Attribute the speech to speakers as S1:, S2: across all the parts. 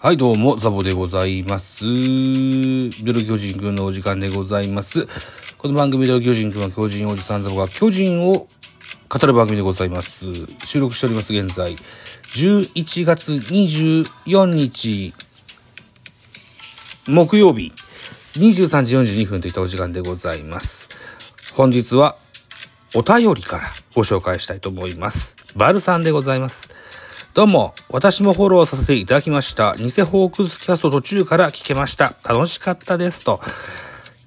S1: はい、どうも、ザボでございます。ベル巨人くんのお時間でございます。この番組では巨人くんは巨人おじさんザボが巨人を語る番組でございます。収録しております、現在。11月24日、木曜日、23時42分といったお時間でございます。本日は、お便りからご紹介したいと思います。バルさんでございます。どうも、私もフォローさせていただきました。偽ホークスキャスト途中から聞けました。楽しかったです。と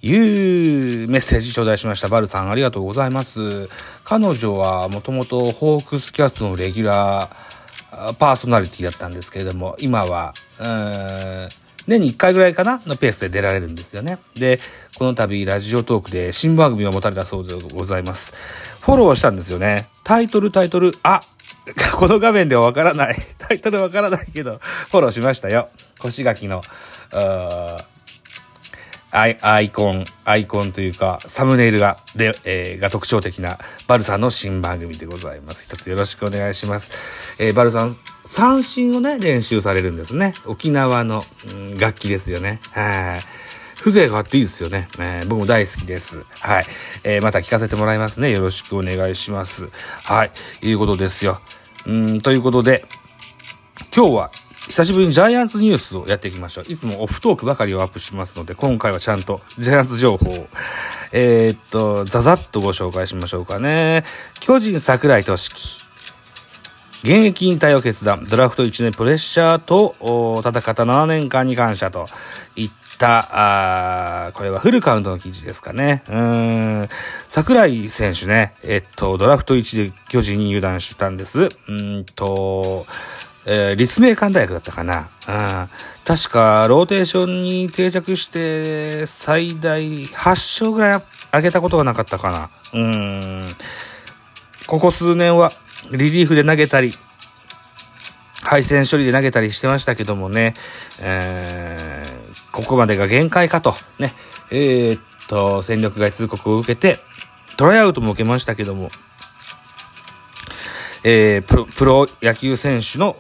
S1: いうメッセージ頂戴しました。バルさん、ありがとうございます。彼女はもともとホークスキャストのレギュラーパーソナリティだったんですけれども、今は、うん年に1回ぐらいかな？のペースで出られるんですよね。で、この度ラジオトークで新番組を持たれたそうでございます。フォローしたんですよね。タイトルタイトル、あ、この画面ではわからない。タイトルわからないけど、フォローしましたよ。腰書きの、うーアイアイコン、アイコンというか、サムネイルが、で、えーが特徴的な、バルさんの新番組でございます。一つよろしくお願いします。えーバルさん、三振をね、練習されるんですね。沖縄の、うん楽器ですよね。はい。風情があっていいですよね。えー僕も大好きです。はい。えーまた聞かせてもらいますね。よろしくお願いします。はい。いうことですよ。うん、ということで、今日は久しぶりにジャイアンツニュースをやっていきましょう。いつもオフトークばかりをアップしますので、今回はちゃんとジャイアンツ情報を、えーっと、ざざっとご紹介しましょうかね。巨人桜井俊樹。現役引退を決断。ドラフト1年プレッシャーと戦った7年間に感謝といった、あこれはフルカウントの記事ですかね。うん。桜井選手ね、えっと、ドラフト1で巨人に入団したんです。うんと、えー立命館大学だったかな。うん。確か、ローテーションに定着して、最大8勝ぐらい上げたことがなかったかな。うん。ここ数年は、リリーフで投げたり、配線処理で投げたりしてましたけどもね、えーここまでが限界かと、ね、えーっと、戦力外通告を受けて、トライアウトも受けましたけども、えープロ、プロ野球選手の、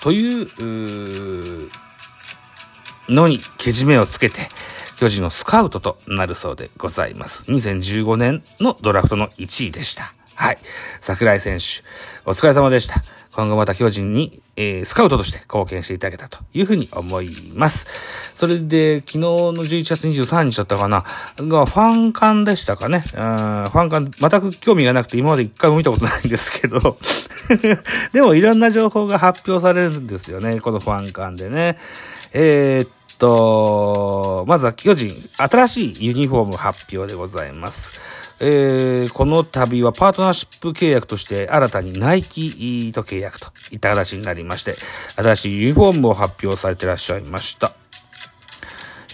S1: というのにけじめをつけて、巨人のスカウトとなるそうでございます。2015年のドラフトの1位でした。はい。桜井選手、お疲れ様でした。今後また巨人に、えースカウトとして貢献していただけたというふうに思います。それで、昨日の11月23日だったかな、がファン館でしたかね。うん、ファン館、全く興味がなくて今まで一回も見たことないんですけど、でもいろんな情報が発表されるんですよね、このファン館でね。えーっと、まずは巨人、新しいユニフォーム発表でございます。えーこの度はパートナーシップ契約として新たにナイキと契約といった形になりまして、新しいユニフォームを発表されてらっしゃいました。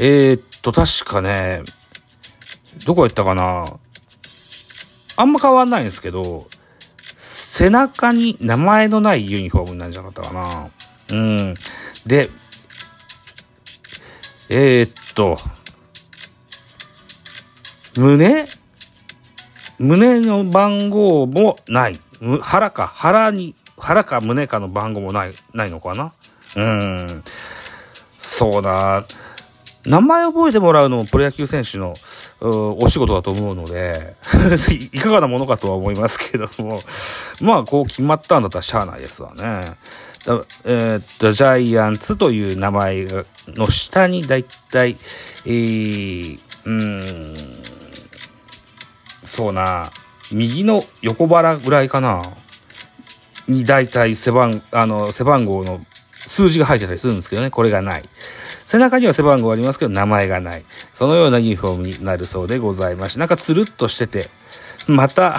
S1: えーっと、確かね、どこ行ったかなあんま変わんないんですけど、背中に名前のないユニフォームなんじゃなかったかなうん。で、えーっと、胸胸の番号もない。腹か、腹に、腹か胸かの番号もない、ないのかな？うーん。そうだ。名前覚えてもらうのもプロ野球選手のお仕事だと思うので、いかがなものかとは思いますけども、まあ、こう決まったんだったらしゃあないですわね。えーっと、ジャイアンツという名前の下にだいたい、えー、うーん、そうな、右の横腹ぐらいかな？に大体背番、あの、背番号の数字が入ってたりするんですけどね、これがない。背中には背番号ありますけど、名前がない。そのようなユニフォームになるそうでございまして、なんかつるっとしてて、また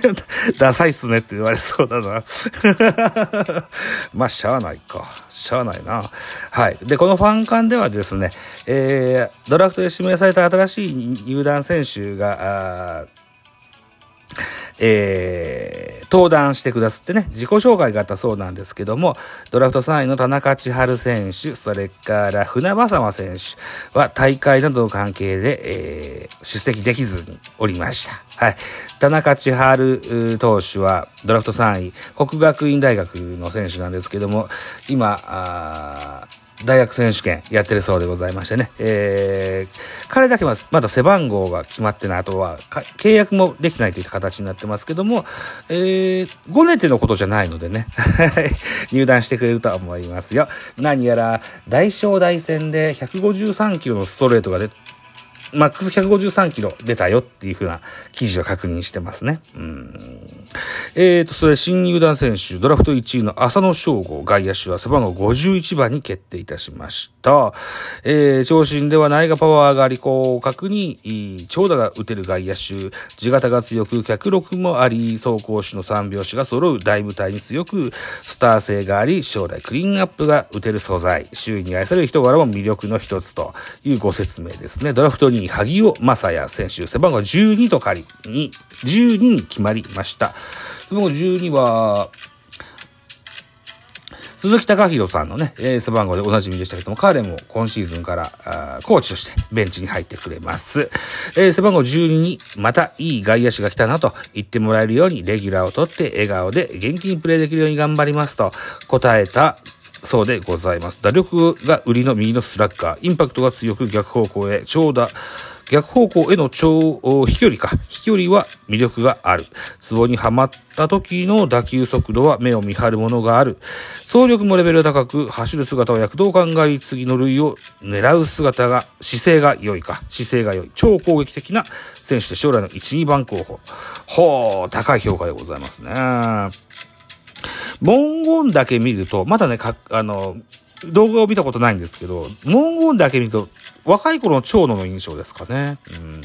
S1: ダサいっすねって言われそうだな まあ、しゃあないか。しゃあないな。はい。で、このファン館ではですね、えー、ドラフトで指名された新しい入団選手が、えー、登壇してくださってね、自己紹介があったそうなんですけども、ドラフト3位の田中千春選手、それから船場様選手は大会などの関係で、えー、出席できずにおりました。はい。田中千春投手はドラフト3位、国学院大学の選手なんですけども、今、大学選手権やってるそうでございましてね、えー、彼だけはまだ背番号が決まってない、あとは契約もできないといった形になってますけども、えー、5年ってのことじゃないのでね、入団してくれるとは思いますよ。何やら、大正大戦で153キロのストレートが出マックス153キロ出たよっていうふうな記事を確認してますね。うん。えーと、それ新入団選手、ドラフト1位の浅野翔吾外野手は背番号51番に決定いたしました。えー、長身ではないがパワーがあり、広角に長打が打てる外野手、地型が強く、脚力もあり、走攻守の三拍子が揃う大舞台に強く、スター性があり、将来クリーンアップが打てる素材、周囲に愛される人柄も魅力の一つというご説明ですね。ドラフト2位、萩尾正也選手、背番号12と仮に、12に決まりました。背番号12は、鈴木隆弘さんのねえ、背番号でおなじみでしたけども、彼も今シーズンからコーチとしてベンチに入ってくれます。えー、背番号12にまたいい外野手が来たなと言ってもらえるようにレギュラーを取って笑顔で元気にプレーできるように頑張りますと答えたそうでございます。打力が売りの右のスラッガー、インパクトが強く逆方向へ長打、逆方向への超飛距離か。飛距離は魅力がある。壺にはまった時の打球速度は目を見張るものがある。走力もレベル高く、走る姿は躍動感があり、次の塁を狙う姿が、姿勢が良いか。姿勢が良い。超攻撃的な選手で将来の1、2番候補。ほう、高い評価でございますね。文言だけ見ると、まだね、か、あの、動画を見たことないんですけど、文言だけ見ると、若い頃の長野の印象ですかね。うん、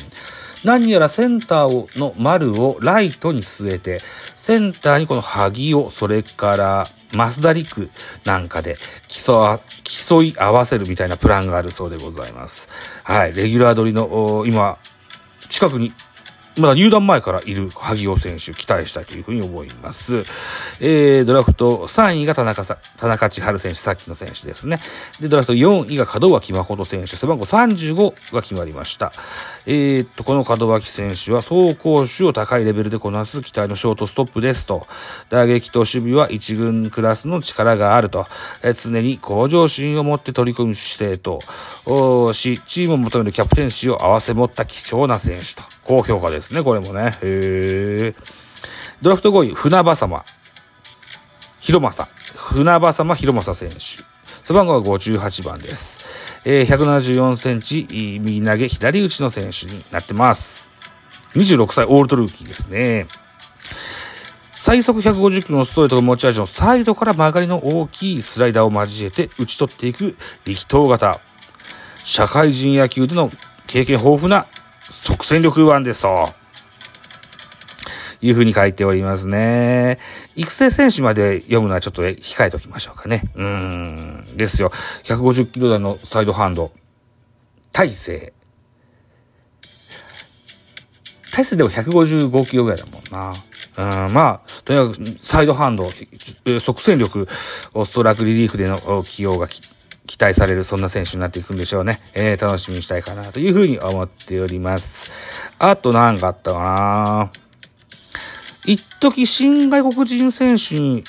S1: 何やらセンターをの丸をライトに据えて、センターにこの萩を、それから増田陸なんかで競競い合わせるみたいなプランがあるそうでございます。はい。レギュラー取りの、今、近くにまだ入団前からいる萩尾選手、期待したいというふうに思います。えー、ドラフト3位が田中さ、田中千春選手、さっきの選手ですね。で、ドラフト4位が門脇誠選手、背番号35が決まりました。えー、っと、この門脇選手は走攻守を高いレベルでこなす期待のショートストップですと。打撃と守備は一軍クラスの力があると。えー、常に向上心を持って取り組む姿勢と、し、チームを求めるキャプテンシーを合わせ持った貴重な選手と。高評価です。ね、これもね。へドラフト5位、船場様。広正。船場様広正選手。背番号は58番です。えー、174センチ、右投げ、左打ちの選手になってます。26歳、オールドルーキーですね。最速150キロのストレートが持ち味のサイドから曲がりの大きいスライダーを交えて打ち取っていく力投型。社会人野球での経験豊富な即戦力腕ですと。いうふうに書いておりますね。育成選手まで読むのはちょっと控えておきましょうかね。うん。ですよ。150キロ台のサイドハンド。大勢。大勢でも155キロぐらいだもんな。うん、まあ、とにかくサイドハンド、即戦力、ストライクリリーフでの起用がき期待されるそんな選手になっていくんでしょうね。えー、楽しみにしたいかなというふうに思っております。あと何かあったかな一時新外国人選手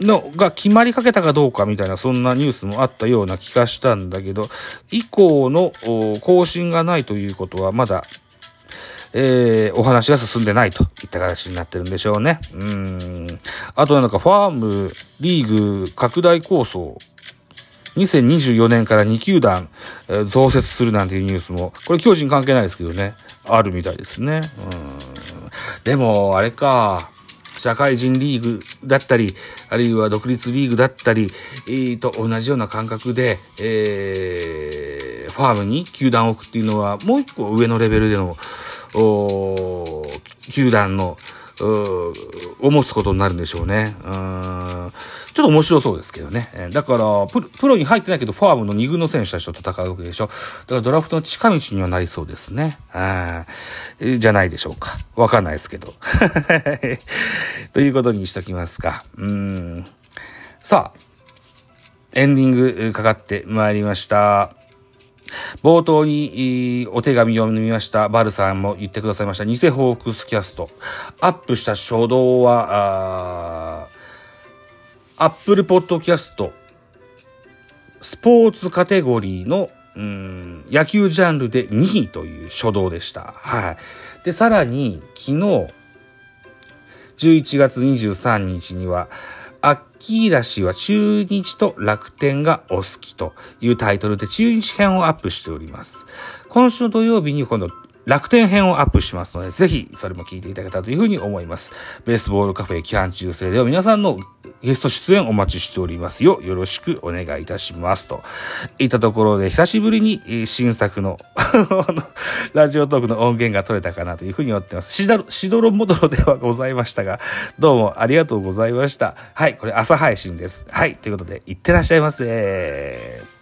S1: のが決まりかけたかどうかみたいなそんなニュースもあったような気がしたんだけど、以降の更新がないということはまだ、えー、お話が進んでないといった形になってるんでしょうね。うん。あとなんかファーム、リーグ拡大構想2024年から2球団、え、増設するなんていうニュースも、これ巨人関係ないですけどね、あるみたいですね。うん。でも、あれか、社会人リーグだったり、あるいは独立リーグだったり、えー、と同じような感覚で、えー、ファームに球団を置くっていうのは、もう一個上のレベルでの、球団の、を持つことになるんでしょうね。うん。ちょっと面白そうですけどね。だからプ、プロに入ってないけど、ファームの2軍の選手たちと戦うわけでしょ。だからドラフトの近道にはなりそうですね。じゃないでしょうか。わかんないですけど。ということにしときますか。うん。さあ、エンディングかかってまいりました。冒頭にお手紙を読みましたバルさんも言ってくださいました偽ホークスキャスト。アップした初動は、アップルポッドキャスト、スポーツカテゴリーのうん野球ジャンルで2位という初動でした。はい。で、さらに昨日、11月23日には、アッキーラ氏は中日と楽天がお好きというタイトルで中日編をアップしております。今週の土曜日に今度楽天編をアップしますので、ぜひそれも聞いていただけたというふうに思います。ベースボールカフェ期間中制では皆さんのゲスト出演お待ちしておりますよ。よろしくお願いいたします。といったところで、久しぶりに新作の ラジオトークの音源が取れたかなというふうに思ってます。しだしどろもどろではございましたが、どうもありがとうございました。はい、これ朝配信です。はい、ということで、いってらっしゃいませ。